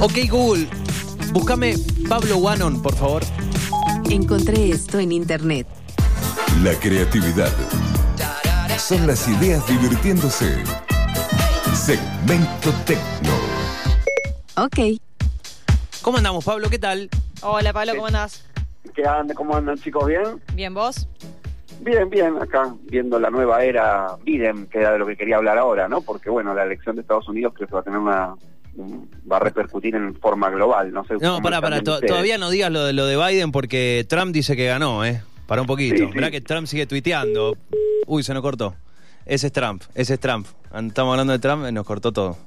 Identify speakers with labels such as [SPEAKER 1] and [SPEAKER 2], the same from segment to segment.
[SPEAKER 1] Ok, Google, búscame Pablo Wannon, por favor.
[SPEAKER 2] Encontré esto en internet.
[SPEAKER 3] La creatividad. Son las ideas divirtiéndose. Segmento Tecno.
[SPEAKER 2] Ok.
[SPEAKER 1] ¿Cómo andamos, Pablo? ¿Qué tal?
[SPEAKER 4] Hola Pablo, ¿cómo andás?
[SPEAKER 5] ¿Qué andan? ¿Cómo andan chicos? ¿Bien?
[SPEAKER 4] ¿Bien vos?
[SPEAKER 5] Bien, bien, acá viendo la nueva era Biden, que era de lo que quería hablar ahora, ¿no? Porque bueno, la elección de Estados Unidos creo que va a tener una va a repercutir en forma global, no sé.
[SPEAKER 1] No,
[SPEAKER 5] viendo ustedes.
[SPEAKER 1] todavía no digas lo de, lo de Biden porque Trump dice que ganó, ¿eh? Para un poquito.
[SPEAKER 5] Sí, sí.
[SPEAKER 1] Mirá que Trump sigue tuiteando. Uy, se nos cortó. Ese es Trump, ese es Trump. Estamos hablando de Trump y nos cortó todo.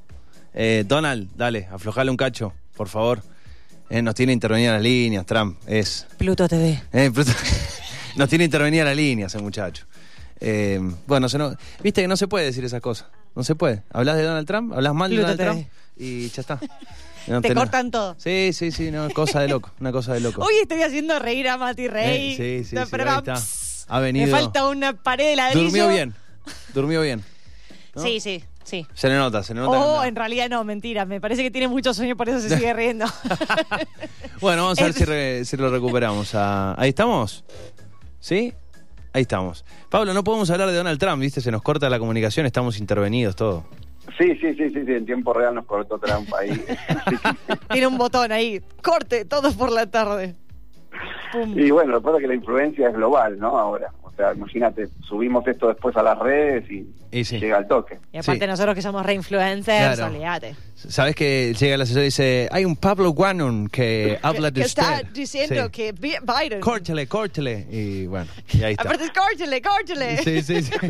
[SPEAKER 1] Eh, Donald, dale, aflojale un cacho, por favor. Eh, nos tiene intervenida las líneas, Trump. Es.
[SPEAKER 4] Pluto TV.
[SPEAKER 1] Eh, Pluto- nos tiene intervenida la línea ese muchacho. Eh, bueno, se no- viste que no se puede decir esas cosas. No se puede. Hablas de Donald Trump, hablas mal de Donald. Trump y ya está. No
[SPEAKER 4] Te cortan todo.
[SPEAKER 1] Sí, sí, sí, no, cosa de loco, una cosa de loco.
[SPEAKER 4] Hoy estoy haciendo reír a Mati Rey.
[SPEAKER 1] Eh, sí, sí,
[SPEAKER 4] No,
[SPEAKER 1] sí,
[SPEAKER 4] pero
[SPEAKER 1] está. Ha venido.
[SPEAKER 4] Me falta una pared de ladrillo.
[SPEAKER 1] Durmió bien, durmió bien.
[SPEAKER 4] Sí, sí, sí.
[SPEAKER 1] Se le nota, se le nota.
[SPEAKER 4] Oh,
[SPEAKER 1] No.
[SPEAKER 4] en realidad no, mentira. Me parece que tiene mucho sueño, por eso se sigue riendo.
[SPEAKER 1] Bueno, vamos a ver si, re- si lo recuperamos. Ah, ¿Ahí estamos? ¿Sí? Ahí estamos. Pablo, no podemos hablar de Donald Trump, ¿viste? Se nos corta la comunicación, estamos intervenidos, todo.
[SPEAKER 5] Sí, sí, sí, sí, sí, en tiempo real nos cortó Trump ahí.
[SPEAKER 4] tiene un botón ahí. Corte, todo por la tarde. Pum.
[SPEAKER 5] y bueno, lo que pasa es que la influencia es global, ¿no? Ahora, o sea, imagínate, subimos esto después a las redes y,
[SPEAKER 1] Y sí.
[SPEAKER 5] llega al toque.
[SPEAKER 4] Y aparte
[SPEAKER 1] Sí.
[SPEAKER 4] nosotros que somos reinfluencers,
[SPEAKER 1] Claro.
[SPEAKER 4] olvídate.
[SPEAKER 1] ¿Sabes que llega el asesor y dice, hay un Pablo Guanon que habla de
[SPEAKER 4] que está
[SPEAKER 1] usted"?
[SPEAKER 4] diciendo
[SPEAKER 1] Sí.
[SPEAKER 4] que Bi- Biden...
[SPEAKER 1] Córtele, córtele. Y bueno, y ahí está.
[SPEAKER 4] Aparte es córtele, córtele.
[SPEAKER 1] Sí, sí, sí.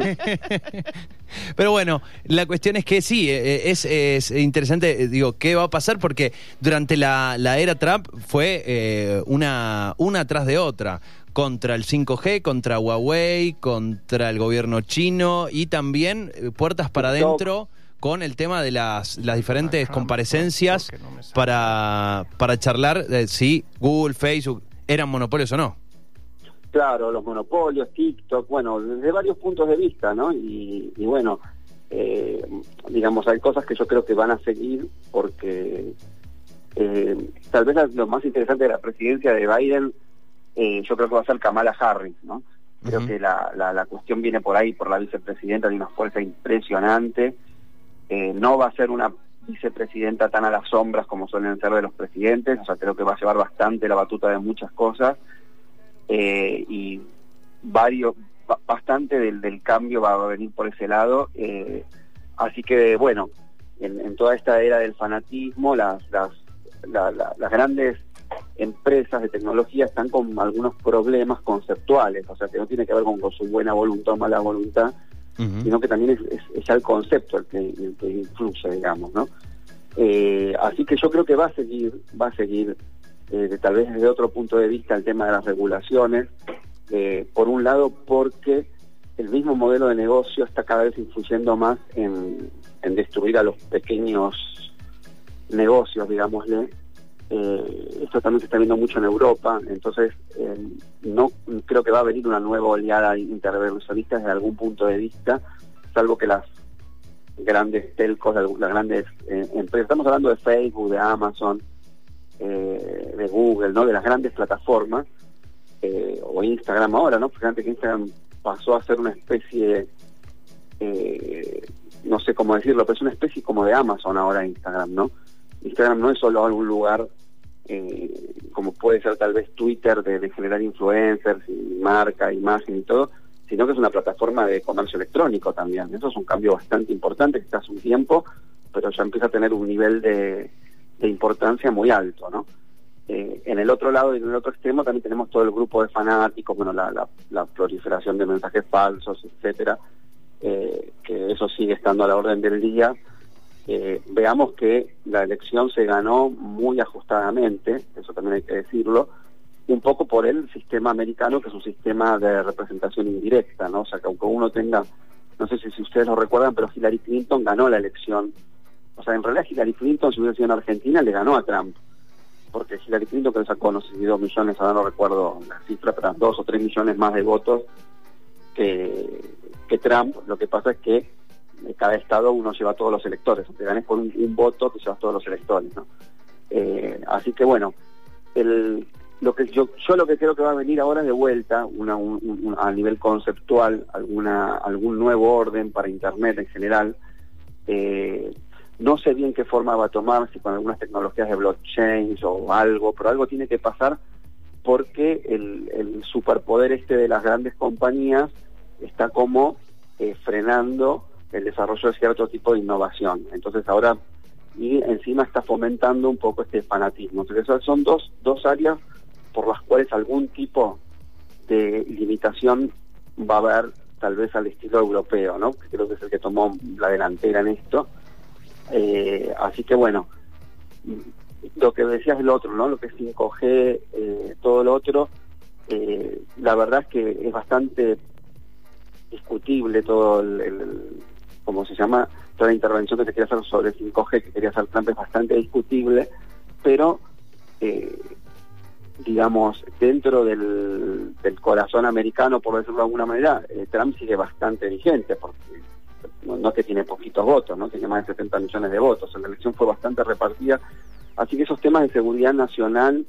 [SPEAKER 1] Pero bueno, la cuestión es que sí, eh, es, es interesante, eh, digo, ¿qué va a pasar? Porque durante la, la era Trump fue eh, una, una tras de otra. Contra el 5G, contra Huawei, contra el gobierno chino y también eh, puertas para adentro con el tema de las, las diferentes comparecencias para, para charlar eh, si Google, Facebook eran monopolios o no.
[SPEAKER 5] Claro, los monopolios, TikTok, bueno, desde varios puntos de vista, ¿no? Y, y bueno, eh, digamos, hay cosas que yo creo que van a seguir porque eh, tal vez la- lo más interesante de la presidencia de Biden, eh, yo creo que va a ser Kamala Harris, ¿no? Creo que la, la, la cuestión viene por ahí, por la vicepresidenta, de una fuerza impresionante. Eh, no va a ser una vicepresidenta tan a las sombras como suelen ser de los presidentes, o sea, creo que va a llevar bastante la batuta de muchas cosas eh, y varios ba- bastante del, del cambio va a venir por ese lado eh, así que bueno en, en toda esta era del fanatismo las las, la- la- las grandes empresas de tecnología están con algunos problemas conceptuales o sea que no tiene que ver con, con su buena voluntad o mala voluntad sino que también es, es- es ya el concepto el que, el que influye, digamos, ¿no? Eh, así que yo creo que va a seguir, va a seguir, eh, de- tal vez desde otro punto de vista, el tema de las regulaciones, eh, por un lado porque el mismo modelo de negocio está cada vez influyendo más en, en destruir a los pequeños negocios, digámosle. Eh, esto también se está viendo mucho en Europa, entonces eh, no creo que va a venir una nueva oleada intervencionista desde algún punto de vista, salvo que las grandes telcos, las grandes eh, empresas, estamos hablando de Facebook, de Amazon, de Google, ¿no? de las grandes plataformas, o Instagram ahora, ¿no? Porque antes Instagram pasó a ser una especie, no sé cómo decirlo, pero es una especie como de Amazon ahora Instagram, ¿no? Instagram no es solo algún lugar eh, como puede ser tal vez Twitter de, generar influencers y marca, imagen y todo, sino que es una plataforma de comercio electrónico también. Eso es un cambio bastante importante que está hace un tiempo, pero ya empieza a tener un nivel de, de importancia muy alto, ¿no? Eh, en el otro lado y en el otro extremo también tenemos todo el grupo de fanáticos, bueno, la, la, la proliferación de mensajes falsos, etcétera, eh, que eso sigue estando a la orden del día. Eh, veamos que la elección se ganó muy ajustadamente, eso también hay que decirlo, un poco por el sistema americano, que es un sistema de representación indirecta, ¿no? O sea, que aunque uno tenga, no sé si, si ustedes lo recuerdan, pero Hillary Clinton ganó la elección. O sea, en realidad Hillary Clinton, si hubiera sido en Argentina, le ganó a Trump. Porque Hillary Clinton, que le sacó, no sé si dos millones, ahora no recuerdo la cifra, pero dos o tres millones más de votos que, que Trump. Lo que pasa es que cada estado uno lleva todos los electores. Te ganes por un, un voto, te llevas todos los electores, ¿no? Eh, así que bueno, el, lo que yo, yo lo que creo que va a venir ahora de vuelta, una, un- un- a nivel conceptual, alguna, algún nuevo orden para Internet en general. Eh, no sé bien qué forma va a tomar, si con algunas tecnologías de blockchain o algo, pero algo tiene que pasar porque el, el superpoder este de las grandes compañías está como eh, frenando el desarrollo de cierto tipo de innovación. Entonces ahora, y encima está fomentando un poco este fanatismo. Entonces son dos, dos áreas por las cuales algún tipo de limitación va a haber tal vez al estilo europeo, ¿no? Que creo que es el que tomó la delantera en esto. Eh, así que bueno, lo que decías el otro, ¿no? Lo que es 5G, eh, todo lo otro, eh, la verdad es que es bastante discutible todo el- ¿cómo se llama? Toda la intervención que se quiere hacer sobre 5G, que quería hacer Trump, es bastante discutible, pero, eh, digamos, dentro del, corazón americano, por decirlo de alguna manera, eh, Trump sigue bastante vigente, porque no, no que tiene poquitos votos, no tiene más de 70 millones de votos, la elección fue bastante repartida, así que esos temas de seguridad nacional,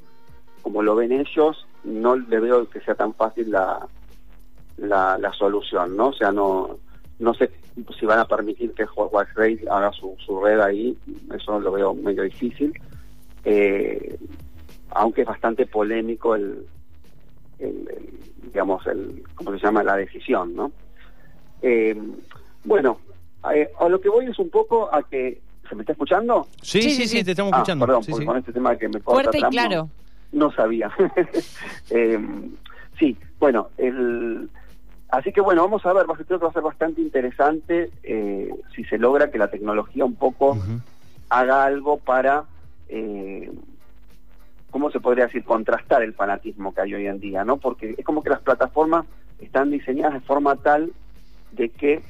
[SPEAKER 5] como lo ven ellos, no le veo que sea tan fácil la, la solución, ¿no? O sea, no no sé si van a permitir que Huawei haga su, su red ahí, eso lo veo medio difícil, eh, aunque es bastante polémico el, el- el, digamos, el, ¿cómo se llama? La decisión, ¿no? Eh, bueno, eh, a lo que voy es un poco a que, ¿se me está escuchando?
[SPEAKER 1] Sí,
[SPEAKER 4] Sí,
[SPEAKER 1] sí,
[SPEAKER 4] sí,
[SPEAKER 1] sí,
[SPEAKER 4] sí.
[SPEAKER 1] te estamos
[SPEAKER 5] Ah,
[SPEAKER 1] escuchando.
[SPEAKER 5] perdón,
[SPEAKER 1] Sí,
[SPEAKER 5] porque
[SPEAKER 1] sí.
[SPEAKER 5] con este tema que me corta
[SPEAKER 4] Fuerte y
[SPEAKER 5] Trump, no-
[SPEAKER 4] claro.
[SPEAKER 5] no sabía. Eh, sí, bueno, el, así que bueno, vamos a ver, va a ser- creo que va a ser bastante interesante eh, si se logra que la tecnología un poco haga algo para, eh, ¿cómo se podría decir?, contrastar el fanatismo que hay hoy en día, ¿no? Porque es como que las plataformas están diseñadas de forma tal de que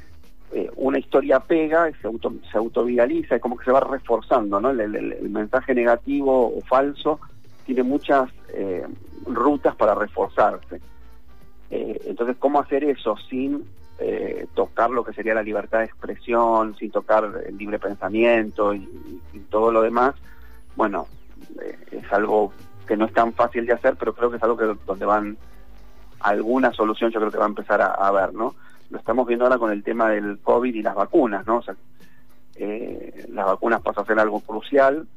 [SPEAKER 5] eh, una historia pega, se, auto, se autoviraliza, es como que se va reforzando, ¿no? El, el- el mensaje negativo o falso tiene muchas rutas para reforzarse. Eh, entonces, ¿cómo hacer eso sin eh, tocar lo que sería la libertad de expresión, sin tocar el libre pensamiento y, todo lo demás? Bueno, eh, es algo que no es tan fácil de hacer, pero creo que es algo que donde van alguna solución, yo creo que va a empezar a, a ver, ¿no? Lo estamos viendo ahora con el tema del COVID y las vacunas, ¿no? O sea, las vacunas pasan a ser algo crucial.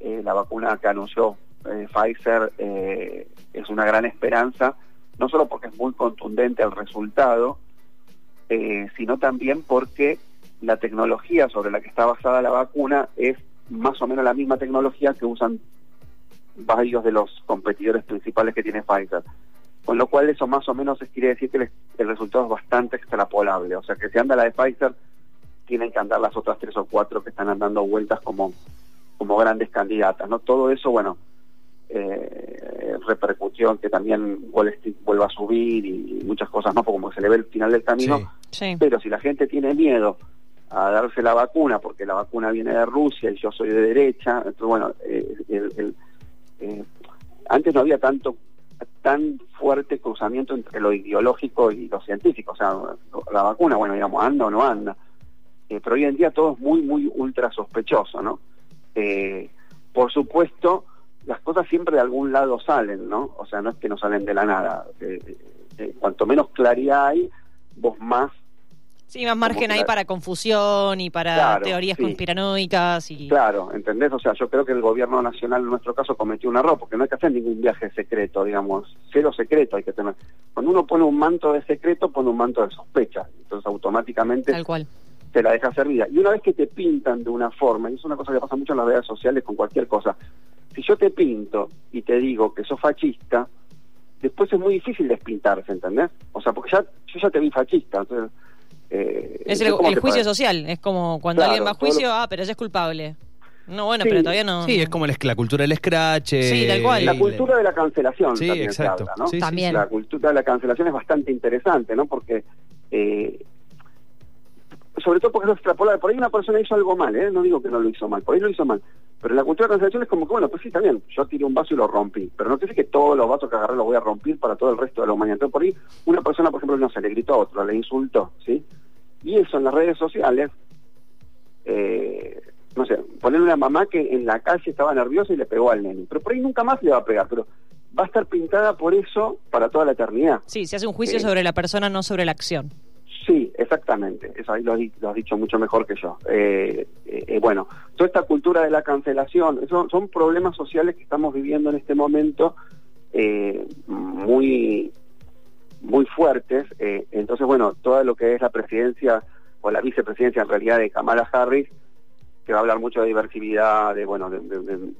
[SPEAKER 5] La vacuna que anunció Pfizer es una gran esperanza, no solo porque es muy contundente el resultado, eh, sino también porque la tecnología sobre la que está basada la vacuna es más o menos la misma tecnología que usan varios de los competidores principales que tiene Pfizer. Con lo cual eso más o menos quiere decir que el, el resultado es bastante extrapolable. O sea que si anda la de Pfizer, tienen que andar las otras tres o cuatro que están andando vueltas como, como grandes candidatas. no Todo eso, bueno, eh, repercutió en que también Wall Street vuelva a subir y muchas cosas más, porque como se le ve el final del camino.
[SPEAKER 1] Sí.
[SPEAKER 4] Sí.
[SPEAKER 5] Pero si la gente tiene miedo a darse la vacuna, porque la vacuna viene de Rusia y yo soy de derecha, entonces bueno, eh, el- el- eh, antes no había tanto tan fuerte cruzamiento entre lo ideológico y lo científico, o sea, la vacuna, bueno, digamos, anda o no anda, Eh, pero hoy en día todo es muy, muy ultra sospechoso, ¿no? Por supuesto, las cosas siempre de algún lado salen, ¿no? O sea, no es que no salen de la nada. Eh, eh, cuanto menos claridad hay, vos más
[SPEAKER 4] Sí, más margen
[SPEAKER 5] la-
[SPEAKER 4] para confusión y para
[SPEAKER 5] Claro,
[SPEAKER 4] teorías
[SPEAKER 5] sí.
[SPEAKER 4] conspiranoicas y...
[SPEAKER 5] Claro, ¿entendés? O sea, yo creo que el gobierno nacional en nuestro caso cometió un error, porque no hay que hacer ningún viaje secreto, digamos, cero secreto hay que tener. Cuando uno pone un manto de secreto, pone un manto de sospecha, entonces automáticamente
[SPEAKER 4] Tal cual.
[SPEAKER 5] te la deja servida. Y una vez que te pintan de una forma, y es una cosa que pasa mucho en las redes sociales con cualquier cosa, si yo te pinto y te digo que sos fascista, después es muy difícil despintarse, ¿entendés? O sea, porque ya yo ya te vi fascista, entonces... eh,
[SPEAKER 4] Es el, juicio social. Es como cuando
[SPEAKER 5] Claro,
[SPEAKER 4] alguien va a juicio,
[SPEAKER 5] lo-
[SPEAKER 4] ah, pero ella es culpable. No, bueno,
[SPEAKER 5] Sí.
[SPEAKER 4] pero todavía no...
[SPEAKER 1] Sí, es como la cultura del scratch.
[SPEAKER 4] Sí, tal cual.
[SPEAKER 1] eh,
[SPEAKER 5] La
[SPEAKER 1] y
[SPEAKER 5] cultura de la cancelación
[SPEAKER 1] Sí,
[SPEAKER 5] también
[SPEAKER 1] exacto.
[SPEAKER 5] se habla, ¿no?
[SPEAKER 1] Sí, sí,
[SPEAKER 4] También.
[SPEAKER 5] La cultura de la cancelación es bastante interesante, ¿no? Porque, eh, sobre todo porque es extrapolable. Por ahí una persona hizo algo mal, ¿eh? No digo que no lo hizo mal, por ahí lo hizo mal. Pero la cultura de la cancelación es como que, bueno, pues sí, está bien, yo tiré un vaso y lo rompí. Pero no quiere que todos los vasos que agarré los voy a romper para todo el resto de la humanidad. Entonces, por ahí una persona, por ejemplo, no se le gritó a otro, le insultó, ¿sí? Y eso en las redes sociales eh, no sé, poner una mamá que en la calle estaba nerviosa y le pegó al nene. Pero por ahí nunca más le va a pegar, pero va a estar pintada por eso para toda la eternidad.
[SPEAKER 4] Sí, se hace un juicio
[SPEAKER 5] Eh,
[SPEAKER 4] sobre la persona, no sobre la acción.
[SPEAKER 5] Sí, exactamente. Eso ahí lo, has di- lo has dicho mucho mejor que yo. Eh, eh, eh, bueno, toda esta cultura de la cancelación, eso son problemas sociales que estamos viviendo en este momento eh, muy muy fuertes. entonces, bueno, todo lo que es la presidencia o la vicepresidencia en realidad de Kamala Harris, que va a hablar mucho de diversidad, de bueno, de, de- de-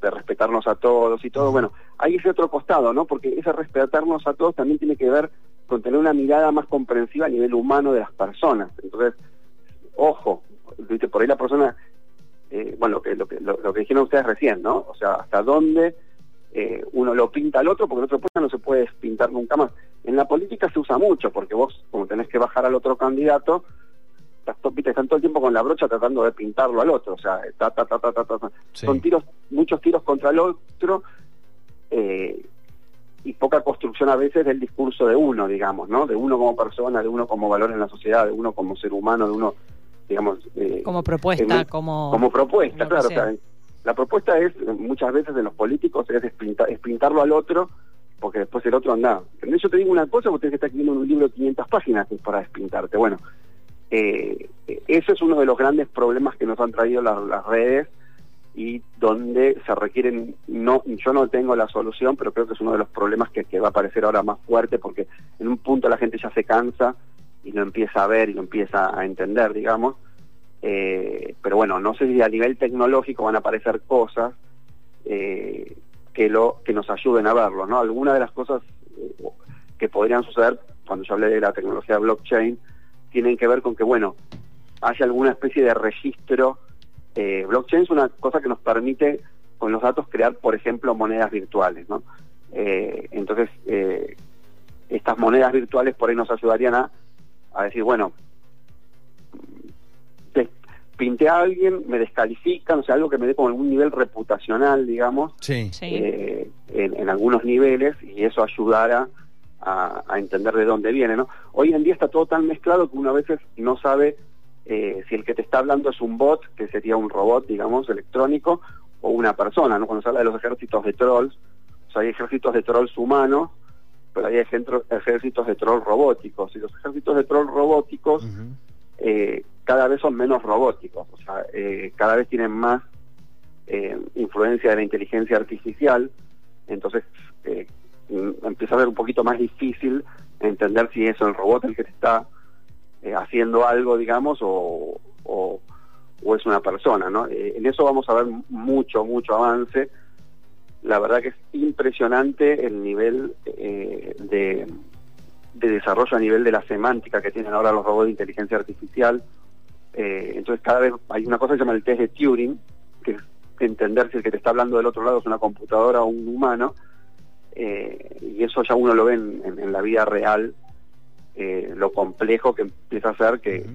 [SPEAKER 5] de respetarnos a todos y todo. Bueno, hay ese otro costado, ¿no? Porque ese respetarnos a todos también tiene que ver con tener una mirada más comprensiva a nivel humano de las personas. Entonces, ojo, ¿viste? por ahí la persona, eh, bueno, lo que, lo, que, lo, lo que dijeron ustedes recién, ¿no? O sea, hasta dónde eh, uno lo pinta al otro, porque el otro no se puede pintar nunca más. En la política se usa mucho, porque vos, como tenés que bajar al otro candidato, estás, están todo el tiempo con la brocha tratando de pintarlo al otro, o sea, ta, ta, ta, ta, ta, ta, ta.
[SPEAKER 1] Sí.
[SPEAKER 5] son tiros, muchos tiros contra el otro, eh, y poca construcción a veces del discurso de uno, digamos, ¿no? De uno como persona, de uno como valor en la sociedad, de uno como ser humano, de uno, digamos... eh,
[SPEAKER 4] Como propuesta, como...
[SPEAKER 5] como propuesta, claro. o
[SPEAKER 4] sea.
[SPEAKER 5] sea, la propuesta es, muchas veces en los políticos, es, despinta- es pintarlo al otro, porque después el otro anda. Yo te digo una cosa, vos tenés que estar escribiendo un libro de 500 páginas que es para despintarte. Bueno, eh, eh, ese es uno de los grandes problemas que nos han traído las, las redes y donde se requieren, no yo no tengo la solución, pero creo que es uno de los problemas que, va a aparecer ahora más fuerte, porque en un punto la gente ya se cansa y lo empieza a ver y lo empieza a entender, digamos. Eh, pero bueno, no sé si a nivel tecnológico van a aparecer cosas eh, que lo que nos ayuden a verlo, ¿no? Algunas de las cosas eh, que podrían suceder cuando yo hablé de la tecnología blockchain tienen que ver con que, bueno, haya alguna especie de registro. Eh, blockchain es una cosa que nos permite con los datos crear, por ejemplo, monedas virtuales, ¿no? Eh, entonces, eh, estas monedas virtuales por ahí nos ayudarían a, a decir, bueno, pinté a alguien, me descalifican, o sea, algo que me dé como algún nivel reputacional, digamos.
[SPEAKER 1] Sí.
[SPEAKER 5] eh, en, en algunos niveles y eso ayudara a, a entender de dónde viene, ¿no? Hoy en día está todo tan mezclado que uno a veces no sabe eh, si el que te está hablando es un bot, que sería un robot, digamos, electrónico, o una persona, ¿no? Cuando se habla de los ejércitos de trolls, o sea, hay ejércitos de trolls humanos, pero hay ejércitos de trolls robóticos, y los ejércitos de trolls robóticos eh, cada vez son menos robóticos, o sea, eh, cada vez tienen más eh, influencia de la inteligencia artificial, entonces mm, empieza a ser un poquito más difícil entender si es el robot el que te está eh, haciendo algo, digamos, o, o, es una persona, ¿no? Eh, en eso vamos a ver mucho, mucho avance. La verdad que es impresionante el nivel eh, de, de desarrollo a nivel de la semántica que tienen ahora los robots de inteligencia artificial. Entonces cada vez hay una cosa que se llama el test de Turing, que es entender si el que te está hablando del otro lado es una computadora o un humano, y eso ya uno lo ve en la vida real, eh, lo complejo que empieza a ser que...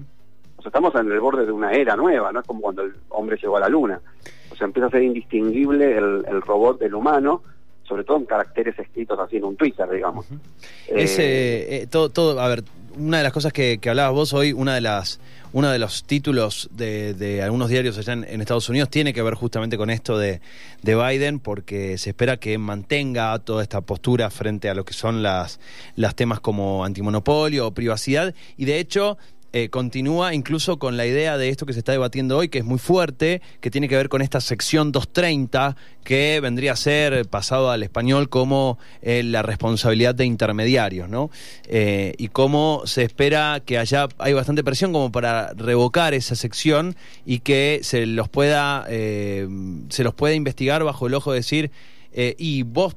[SPEAKER 5] O sea, estamos en el borde de una era nueva, ¿no? Es como cuando el hombre llegó a la luna. O sea, empieza a ser indistinguible el, el robot del humano, sobre todo en caracteres escritos así en un Twitter, digamos.
[SPEAKER 1] Es, eh, eh, todo, todo, a ver, una de las cosas que, que hablabas vos hoy, una de las, uno de los títulos de, de algunos diarios allá en, en Estados Unidos tiene que ver justamente con esto de, de Biden, porque se espera que mantenga toda esta postura frente a lo que son las, las temas como antimonopolio o privacidad, y de hecho eh, continúa incluso con la idea de esto que se está debatiendo hoy, que es muy fuerte, que tiene que ver con esta sección 230, que vendría a ser pasado al español como eh, la responsabilidad de intermediarios, ¿no? Eh, y cómo se espera que allá hay bastante presión como para revocar esa sección y que se los pueda, se los pueda investigar bajo el ojo de decir, y vos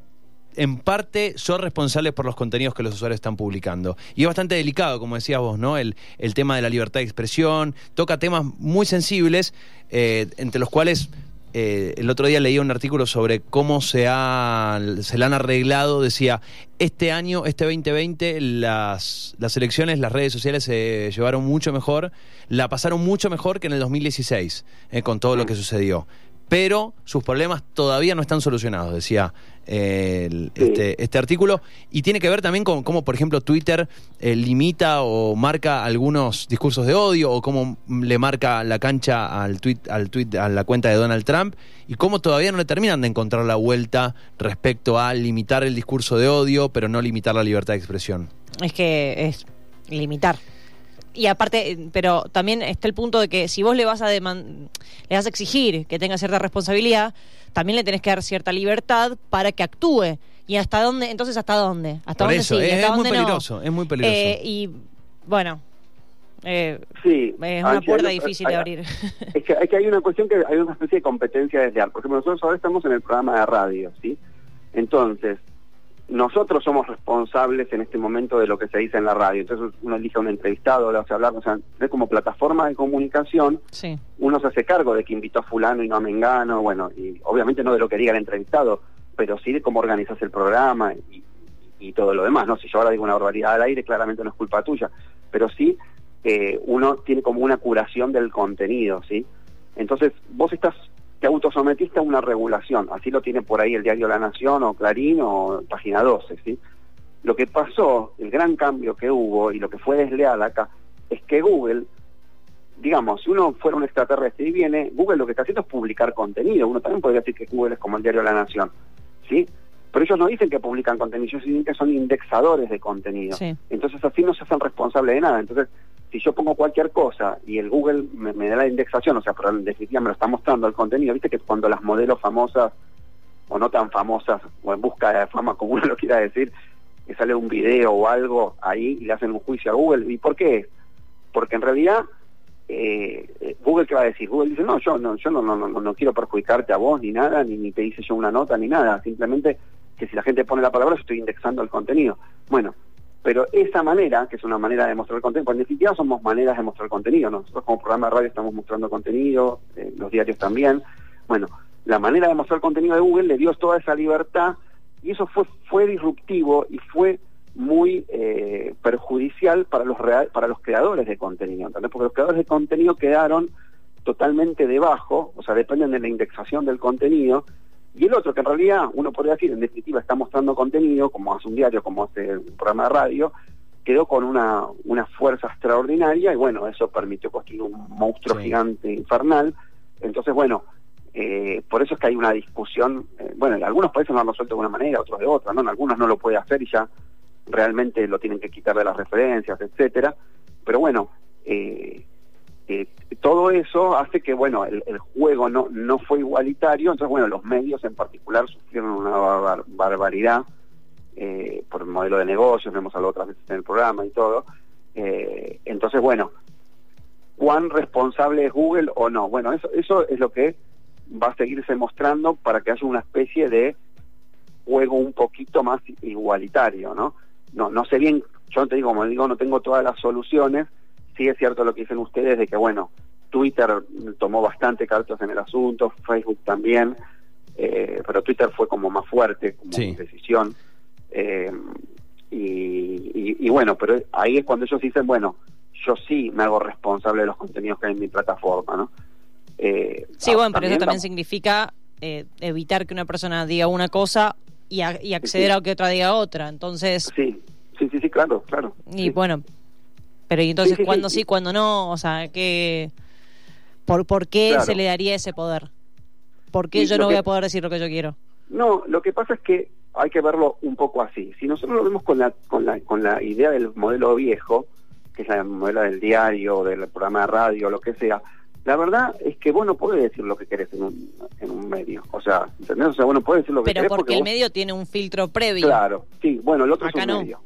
[SPEAKER 1] en parte son responsables por los contenidos que los usuarios están publicando. Y es bastante delicado, como decías vos, ¿no? El, el tema de la libertad de expresión, toca temas muy sensibles, eh, entre los cuales eh, el otro día leía un artículo sobre cómo se, ha, se le han arreglado, decía, este año, este 2020, las, las elecciones, las redes sociales se llevaron mucho mejor, la pasaron mucho mejor que en el 2016, eh, con todo lo que sucedió pero sus problemas todavía no están solucionados, decía eh, el-
[SPEAKER 5] Sí.
[SPEAKER 1] este, este artículo. Y tiene que ver también con cómo, por ejemplo, Twitter eh, limita o marca algunos discursos de odio o cómo le marca la cancha al tweet, al tweet, a la cuenta de Donald Trump y cómo todavía no le terminan de encontrar la vuelta respecto a limitar el discurso de odio, pero no limitar la libertad de expresión.
[SPEAKER 4] Es que es limitar. Y aparte, eh, pero también está el punto de que si vos le vas a deman- le vas a exigir que tenga cierta responsabilidad, también le tenés que dar cierta libertad para que actúe. ¿Y hasta dónde? Entonces, ¿hasta dónde? ¿Hasta
[SPEAKER 1] Por
[SPEAKER 4] dónde
[SPEAKER 1] eso,
[SPEAKER 4] sí?
[SPEAKER 1] es-
[SPEAKER 4] ¿Hasta
[SPEAKER 1] es muy
[SPEAKER 4] no?
[SPEAKER 1] peligroso, es muy peligroso.
[SPEAKER 4] Eh, y bueno, eh,
[SPEAKER 5] Sí.
[SPEAKER 4] es una puerta
[SPEAKER 5] hay-
[SPEAKER 4] difícil de abrir.
[SPEAKER 5] Es que, es que hay una cuestión que hay una especie de competencia desleal. Por ejemplo, nosotros ahora estamos en el programa de radio, ¿sí? Entonces, nosotros somos responsables en este momento de lo que se dice en la radio. Entonces uno elige a un entrevistado, le hace hablar, o sea, es como plataforma de comunicación,
[SPEAKER 4] sí.
[SPEAKER 5] uno se hace cargo de que invitó a fulano y no a Mengano, bueno, y obviamente no de lo que diga el entrevistado, pero sí de cómo organizas el programa y, y todo lo demás, ¿no? Si yo ahora digo una barbaridad al aire, claramente no es culpa tuya, pero sí eh, uno tiene como una curación del contenido, ¿sí? Entonces, vos estás, te autosometiste a una regulación, así lo tiene por ahí el diario La Nación o Clarín o Página 12, ¿sí? Lo que pasó, el gran cambio que hubo y lo que fue desleal acá, es que Google digamos, si uno fuera un extraterrestre y viene, Google lo que está haciendo es publicar contenido. Uno también podría decir que Google es como el diario La Nación, ¿sí? Pero ellos no dicen que publican contenido, ellos dicen que son indexadores de contenido.
[SPEAKER 4] Sí.
[SPEAKER 5] Entonces así no se hacen responsables de nada. Entonces, si yo pongo cualquier cosa y el Google me, da la indexación, o sea, pero en definitiva me lo está mostrando el contenido, viste que cuando las modelos famosas o no tan famosas, o en busca de fama, como uno lo quiera decir, que sale un video o algo ahí y le hacen un juicio a Google. ¿Y por qué? Porque en realidad eh, eh, Google qué va a decir Google dice no yo no yo no no, no, no quiero perjudicarte a vos ni nada ni, ni te hice yo una nota ni nada simplemente que si la gente pone la palabra yo estoy indexando el contenido bueno pero esa manera que es una manera de mostrar contenido porque en definitiva somos maneras de mostrar contenido ¿no? nosotros como programa de radio estamos mostrando contenido eh, los diarios también bueno la manera de mostrar contenido de Google le dio toda esa libertad y eso fue fue disruptivo y fue muy eh, perjudicial para los real- para los creadores de contenido, ¿entendés? Porque los creadores de contenido quedaron totalmente debajo, o sea, dependen de la indexación del contenido, y el otro que en realidad uno podría decir, en definitiva, está mostrando contenido, como hace un diario, como hace un programa de radio, quedó con una, una fuerza extraordinaria y bueno, eso permitió construir un monstruo
[SPEAKER 1] Sí.
[SPEAKER 5] gigante infernal. Entonces, bueno, eh, por eso es que hay una discusión, eh, bueno, en algunos países lo han resuelto de una manera, otros de otra, ¿no? En algunos no lo puede hacer y ya realmente lo tienen que quitar de las referencias, etcétera. Pero bueno, eh, eh, todo eso hace que, bueno, el, juego no, no fue igualitario, entonces, bueno, los medios en particular sufrieron una barbar- barbaridad eh, por el modelo de negocios, lo hemos hablado otras veces en el programa y todo. Eh, entonces, bueno, ¿cuán responsable es Google o no? Bueno, eso, eso es lo que va a seguirse mostrando para que haya una especie de juego un poquito más igualitario, ¿no? No, no sé bien, yo te digo, como digo, no tengo todas las soluciones, sí es cierto lo que dicen ustedes de que, bueno, Twitter tomó bastante cartas en el asunto, Facebook también, eh, pero Twitter fue como más fuerte como
[SPEAKER 1] Sí.
[SPEAKER 5] decisión. eh, y, y- y bueno, pero ahí es cuando ellos dicen, bueno, yo sí me hago responsable de los contenidos que hay en mi plataforma, ¿no? Eh,
[SPEAKER 4] Sí,
[SPEAKER 5] ah,
[SPEAKER 4] bueno, pero eso también
[SPEAKER 5] tam-
[SPEAKER 4] significa eh, evitar que una persona diga una cosa y, a- y acceder
[SPEAKER 5] Sí.
[SPEAKER 4] a que otra diga otra. Entonces,
[SPEAKER 5] Sí, sí, sí, sí, claro, claro.
[SPEAKER 4] y
[SPEAKER 5] Sí.
[SPEAKER 4] bueno, pero ¿y entonces
[SPEAKER 5] Sí, sí,
[SPEAKER 4] cuándo
[SPEAKER 5] sí.
[SPEAKER 4] sí, cuándo no? O sea, ¿qué, por, ¿por qué
[SPEAKER 5] Claro.
[SPEAKER 4] se le daría ese poder? ¿Por qué
[SPEAKER 5] Y
[SPEAKER 4] yo no voy a poder decir lo que yo quiero?
[SPEAKER 5] No, lo que pasa es que hay que verlo un poco así. Si nosotros lo vemos con la, con la, con la idea del modelo viejo, que es la modelo del diario, del programa de radio, lo que sea, la verdad es que vos no podés decir lo que querés en un, en un medio. O sea, ¿entendés? O sea, vos no podés decir lo que
[SPEAKER 4] Pero
[SPEAKER 5] querés
[SPEAKER 4] porque el
[SPEAKER 5] vos-
[SPEAKER 4] medio tiene un filtro previo.
[SPEAKER 5] Claro, sí, bueno, el otro
[SPEAKER 4] Acá
[SPEAKER 5] es un
[SPEAKER 4] no.
[SPEAKER 5] medio.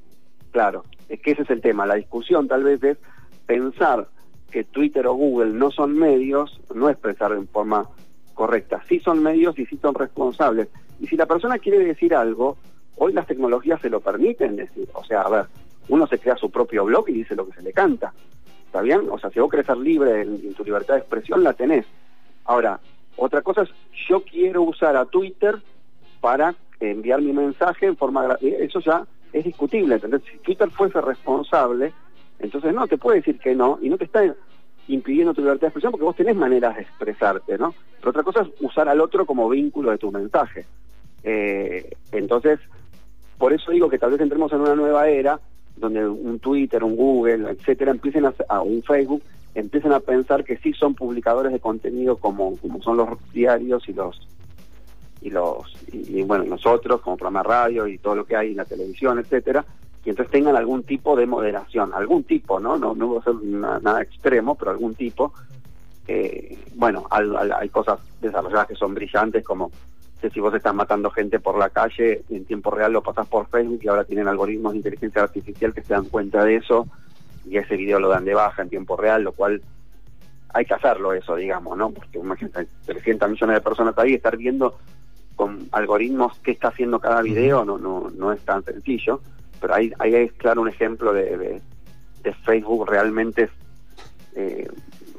[SPEAKER 5] Claro, es que ese es el tema. La discusión tal vez es pensar que Twitter o Google no son medios, no es pensar en forma correcta. Sí son medios y sí son responsables. Y si la persona quiere decir algo, hoy las tecnologías se lo permiten decir. O sea, a ver, uno se crea su propio blog y dice lo que se le canta. ¿Está bien? O sea, si vos querés ser libre en, en tu libertad de expresión, la tenés. Ahora, otra cosa es, yo quiero usar a Twitter para enviar mi mensaje en forma eh, eso ya es discutible ¿entendés? si Twitter fuese responsable entonces no te puede decir que no y no te está impidiendo tu libertad de expresión porque vos tenés maneras de expresarte, ¿no? Pero otra cosa es usar al otro como vínculo de tu mensaje. Eh, entonces, por eso digo que tal vez entremos en una nueva era donde un Twitter, un Google, etcétera, empiecen a, a un Facebook, empiecen a pensar que sí son publicadores de contenido como, como son los diarios y los y los y, bueno nosotros como programa de radio y todo lo que hay en la televisión, etcétera, y entonces tengan algún tipo de moderación, algún tipo, ¿no? No, no va a ser na- nada extremo, pero algún tipo. Eh, bueno, hay cosas desarrolladas que son brillantes, como que si vos estás matando gente por la calle, en tiempo real lo pasás por Facebook y ahora tienen algoritmos de inteligencia artificial que se dan cuenta de eso y ese video lo dan de baja en tiempo real, lo cual hay que hacerlo eso, digamos, ¿no? Porque imagínate, 300 millones de personas ahí, estar viendo con algoritmos qué está haciendo cada video no no no es tan sencillo, pero ahí, ahí es claro un ejemplo de, de, de Facebook realmente eh,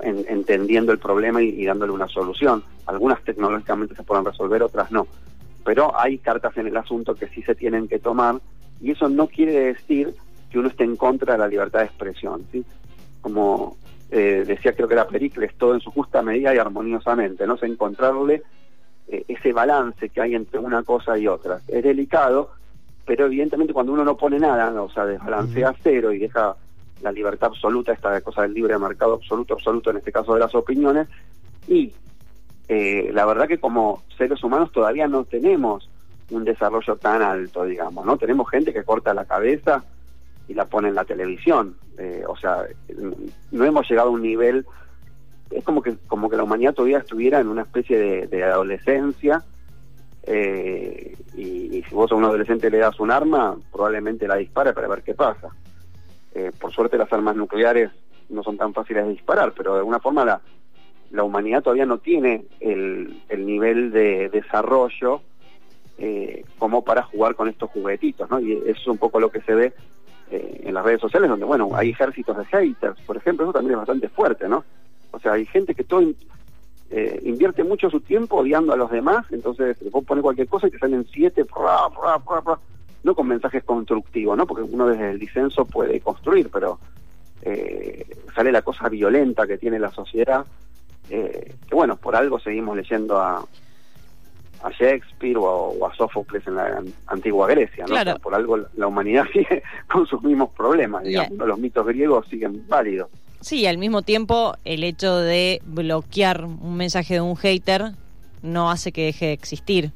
[SPEAKER 5] en- entendiendo el problema y, y dándole una solución. Algunas tecnológicamente se pueden resolver, otras no. Pero hay cartas en el asunto que sí se tienen que tomar y eso no quiere decir que uno esté en contra de la libertad de expresión. ¿sí? Como eh, decía, creo que era Pericles, todo en su justa medida y armoniosamente, no sé, encontrarle eh, ese balance que hay entre una cosa y otra. Es delicado, pero evidentemente cuando uno no pone nada, o sea, desbalancea cero y deja la libertad absoluta, esta cosa del libre mercado absoluto, absoluto en este caso de las opiniones, y eh, la verdad que como seres humanos todavía no tenemos un desarrollo tan alto, digamos, ¿no? Tenemos gente que corta la cabeza y la pone en la televisión, eh, o sea, no hemos llegado a un nivel, es como que como que la humanidad todavía estuviera en una especie de, adolescencia, eh, y, si vos a un adolescente le das un arma, probablemente la dispare para ver qué pasa. Eh, por suerte las armas nucleares no son tan fáciles de disparar, pero de alguna forma la, la humanidad todavía no tiene el, el nivel de desarrollo eh, como para jugar con estos juguetitos, ¿no? Y eso es un poco lo que se ve en las redes sociales, donde, bueno, hay ejércitos de haters, por ejemplo, eso también es bastante fuerte, ¿no? O sea, hay gente que todo eh, invierte mucho su tiempo odiando a los demás, entonces vos pones cualquier cosa y te salen siete, pra, pra, pra, pra, no con mensajes constructivos, ¿no? Porque uno desde el disenso puede construir, pero eh, sale la cosa violenta que tiene la sociedad, eh, que bueno, por algo seguimos leyendo a, a Shakespeare o a, o a Sófocles en la an- antigua Grecia, ¿no?
[SPEAKER 4] Claro.
[SPEAKER 5] O sea, por algo la- humanidad sigue con sus mismos problemas, digamos, los mitos griegos siguen válidos.
[SPEAKER 4] Sí, al mismo tiempo el hecho de bloquear un mensaje de un hater no hace que deje de existir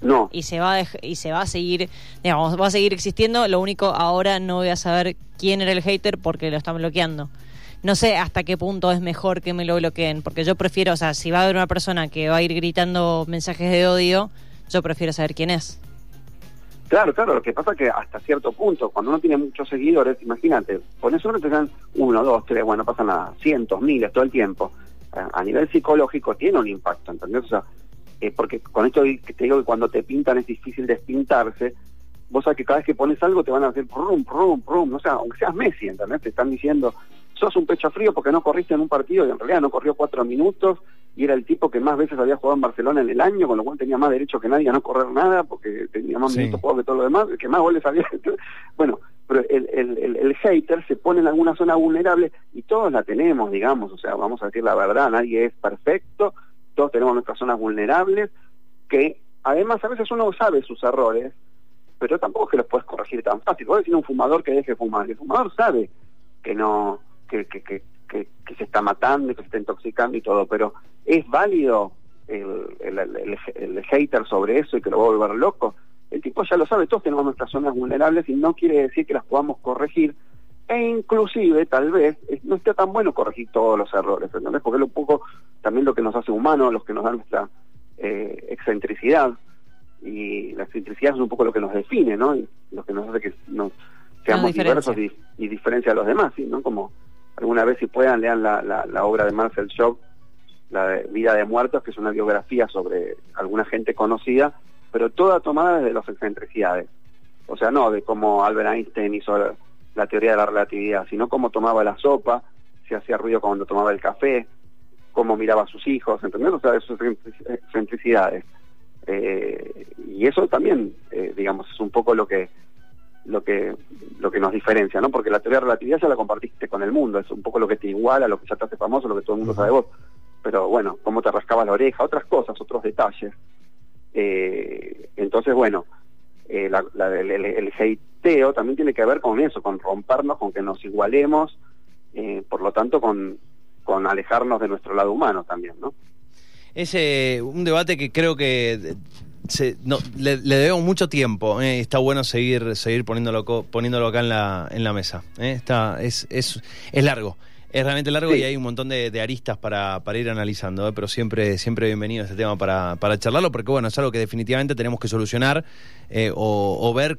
[SPEAKER 5] No,
[SPEAKER 4] y se va a y se va a seguir, digamos, va a seguir existiendo. Lo único ahora no voy a saber quién era el hater porque lo están bloqueando. No sé hasta qué punto es mejor que me lo bloqueen, porque yo prefiero, o sea, si va a haber una persona que va a ir gritando mensajes de odio, yo prefiero saber quién es.
[SPEAKER 5] Claro, claro, lo que pasa es que hasta cierto punto, cuando uno tiene muchos seguidores, imagínate, pones uno te dan uno, dos, tres, bueno, no pasa nada, cientos, miles, todo el tiempo. A, a nivel psicológico tiene un impacto, ¿entendés? O sea, eh, porque con esto te digo que cuando te pintan es difícil despintarse, vos sabés que cada vez que pones algo te van a hacer prum, prum, prum, no sé, aunque seas Messi, ¿entendés? Te están diciendo, sos un pecho frío porque no corriste en un partido y en realidad no corrió cuatro minutos y era el tipo que más veces había jugado en Barcelona en el año, con lo cual tenía más derecho que nadie a no correr nada porque tenía más
[SPEAKER 1] Sí.
[SPEAKER 5] minutos jugados que todo lo demás, que más goles había. bueno, pero el, el, el, el hater se pone en alguna zona vulnerable y todos la tenemos, digamos, o sea, vamos a decir la verdad, nadie es perfecto, todos tenemos nuestras zonas vulnerables, que además a veces uno sabe sus errores, pero tampoco es que los puedes corregir tan fácil. Vos decís a un fumador que deje de fumar, el fumador sabe que no, que, que, que, que, que se está matando, y que se está intoxicando y todo, pero ¿es válido el, el, el, el hater sobre eso y que lo va a volver loco? El tipo ya lo sabe, todos tenemos nuestras zonas vulnerables y no quiere decir que las podamos corregir e inclusive tal vez no esté tan bueno corregir todos los errores, ¿entendés? Porque es un poco también lo que nos hace humanos, los que nos da nuestra eh, excentricidad y la excentricidad es un poco lo que nos define, ¿no? Y lo que nos hace que nos seamos
[SPEAKER 4] diferencia.
[SPEAKER 5] diversos y, y diferencia a los demás, ¿sí? ¿no? Como alguna vez si puedan lean la, obra de Marcel Schock, La de Vida de Muertos, que es una biografía sobre alguna gente conocida, pero toda tomada desde las excentricidades. O sea, no de cómo Albert Einstein hizo la, teoría de la relatividad, sino cómo tomaba la sopa, si hacía ruido cuando tomaba el café, cómo miraba a sus hijos, ¿entendés? O sea, esas excentricidades. Eh, y eso también, eh, digamos, es un poco lo que lo que lo que nos diferencia, ¿no? Porque la teoría de relatividad ya la compartiste con el mundo, es un poco lo que te iguala, lo que ya te hace famoso, lo que todo el mundo sabe de vos. Pero bueno, cómo te rascabas la oreja, otras cosas, otros detalles. Eh, entonces, bueno, eh, la- la- el, el, el hateo también tiene que ver con eso, con rompernos, con que nos igualemos, eh, por lo tanto, con, con alejarnos de nuestro lado humano también, ¿no?
[SPEAKER 1] Es un debate que creo que se- no, le, le debemos mucho tiempo. eh, Está bueno seguir seguir poniéndolo, poniéndolo acá en la, en la mesa. eh, Está, es, es, es largo. Es realmente largo
[SPEAKER 5] Sí.
[SPEAKER 1] y hay un montón de, de aristas para, para ir analizando, eh, pero siempre, siempre bienvenido este tema para, para charlarlo, porque bueno, es algo que definitivamente tenemos que solucionar o, o ver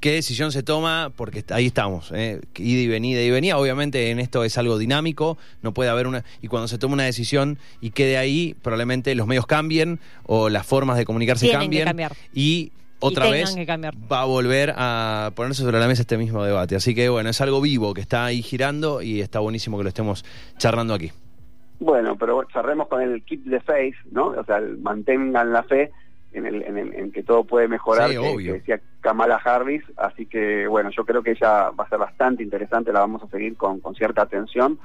[SPEAKER 1] qué decisión se toma, porque ahí estamos, eh, ida y venida y venida. Obviamente en esto es algo dinámico, no puede haber una... Y cuando se toma una decisión y quede ahí, probablemente los medios cambien o las formas de comunicarse
[SPEAKER 4] Tienen que
[SPEAKER 1] cambien.
[SPEAKER 4] cambiar.
[SPEAKER 1] Y otra vez va a volver a ponerse sobre la mesa este mismo debate. Así que bueno, es algo vivo que está ahí girando y está buenísimo que lo estemos charlando aquí.
[SPEAKER 5] Bueno, pero cerremos con el keep the faith, ¿no? O sea, el mantengan la fe en, el, en, el- en que todo puede mejorar,
[SPEAKER 1] Sí,
[SPEAKER 5] que,
[SPEAKER 1] obvio.
[SPEAKER 5] que decía Kamala Harris. Así que, bueno, yo creo que ella va a ser bastante interesante, la vamos a seguir con, con cierta atención,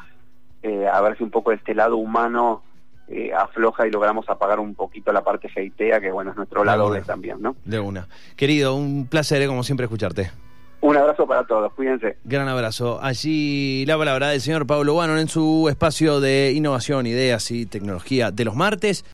[SPEAKER 5] eh, a ver si un poco este lado humano eh, afloja y logramos apagar un poquito la parte feitea, que, bueno, es nuestro lado. B también, ¿no?
[SPEAKER 1] De una. Querido, un placer, eh, como siempre, escucharte.
[SPEAKER 5] Un abrazo para todos, cuídense.
[SPEAKER 1] Gran abrazo. Allí la palabra del señor Pablo Guanon en su espacio de innovación, ideas y tecnología de los martes.